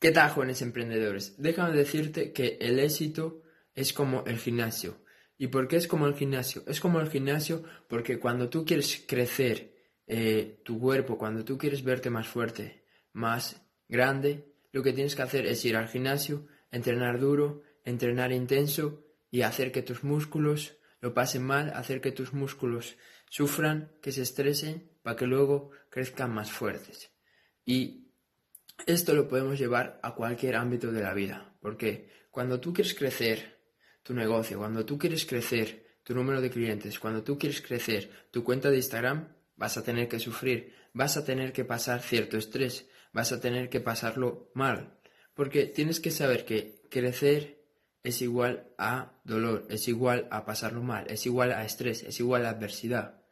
¿Qué tal, jóvenes emprendedores? Déjame decirte que el éxito es como el gimnasio. ¿Y por qué es como el gimnasio? Es como el gimnasio porque cuando tú quieres crecer eh, tu cuerpo, cuando tú quieres verte más fuerte, más grande, lo que tienes que hacer es ir al gimnasio, entrenar duro, entrenar intenso y hacer que tus músculos lo pasen mal, hacer que tus músculos sufran, que se estresen, para que luego crezcan más fuertes. Y esto lo podemos llevar a cualquier ámbito de la vida, porque cuando tú quieres crecer tu negocio, cuando tú quieres crecer tu número de clientes, cuando tú quieres crecer tu cuenta de Instagram, vas a tener que sufrir, vas a tener que pasar cierto estrés, vas a tener que pasarlo mal, porque tienes que saber que crecer es igual a dolor, es igual a pasarlo mal, es igual a estrés, es igual a adversidad.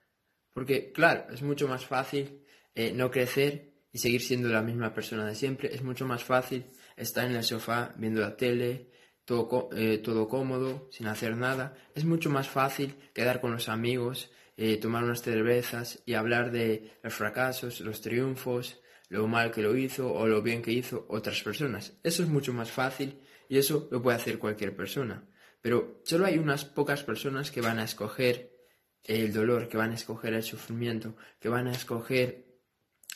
Porque, claro, es mucho más fácil eh, no crecer y seguir siendo la misma persona de siempre. Es mucho más fácil estar en el sofá viendo la tele, todo, eh, todo cómodo, sin hacer nada. Es mucho más fácil quedar con los amigos, eh, tomar unas cervezas y hablar de los fracasos, los triunfos, lo mal que lo hizo o lo bien que hizo otras personas. Eso es mucho más fácil y eso lo puede hacer cualquier persona. Pero solo hay unas pocas personas que van a escoger el dolor, que van a escoger el sufrimiento, que van a escoger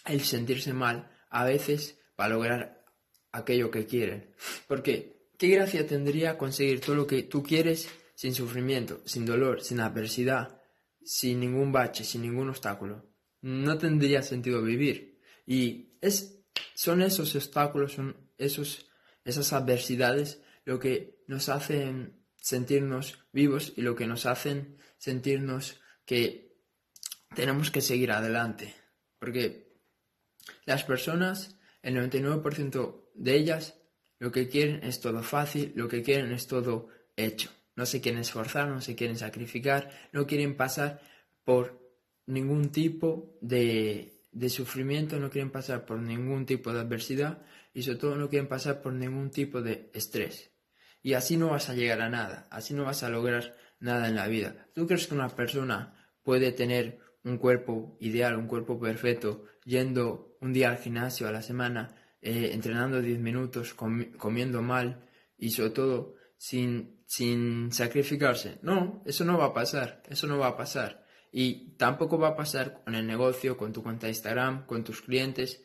el sentirse mal a veces para lograr aquello que quieren. Porque, ¿qué gracia tendría conseguir todo lo que tú quieres sin sufrimiento, sin dolor, sin adversidad, sin ningún bache, sin ningún obstáculo? No tendría sentido vivir. Y es, son esos obstáculos, son esos, esas adversidades lo que nos hacen sentirnos vivos y lo que nos hacen sentirnos que tenemos que seguir adelante. Porque las personas, el 99% de ellas, lo que quieren es todo fácil, lo que quieren es todo hecho. No se quieren esforzar, no se quieren sacrificar, no quieren pasar por ningún tipo de, de sufrimiento, no quieren pasar por ningún tipo de adversidad y sobre todo no quieren pasar por ningún tipo de estrés. Y así no vas a llegar a nada, así no vas a lograr nada en la vida. ¿Tú crees que una persona puede tener un cuerpo ideal, un cuerpo perfecto, yendo un día al gimnasio a la semana, eh, entrenando 10 minutos, comiendo mal y sobre todo sin, sin sacrificarse. No, eso no va a pasar, eso no va a pasar. Y tampoco va a pasar con el negocio, con tu cuenta de Instagram, con tus clientes,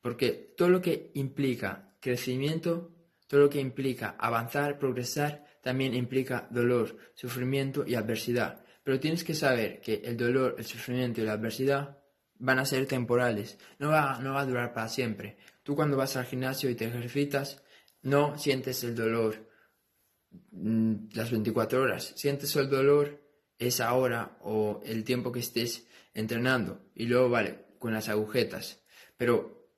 porque todo lo que implica crecimiento, todo lo que implica avanzar, progresar, también implica dolor, sufrimiento y adversidad. Pero tienes que saber que el dolor, el sufrimiento y la adversidad van a ser temporales, no va, no va a durar para siempre. Tú cuando vas al gimnasio y te ejercitas, no sientes el dolor mm, las 24 horas, sientes el dolor esa hora o el tiempo que estés entrenando y luego vale, con las agujetas. Pero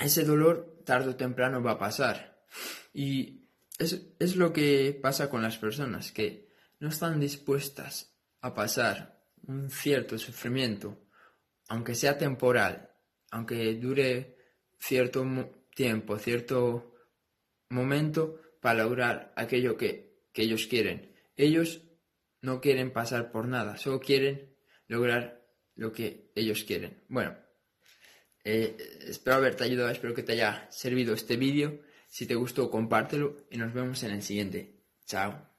ese dolor tarde o temprano va a pasar. Y es, es lo que pasa con las personas, que no están dispuestas a pasar un cierto sufrimiento, aunque sea temporal, aunque dure cierto tiempo, cierto momento, para lograr aquello que, ellos quieren. Ellos no quieren pasar por nada, solo quieren lograr lo que ellos quieren. Bueno, eh, espero haberte ayudado, espero que te haya servido este vídeo. Si te gustó, compártelo y nos vemos en el siguiente. Chao.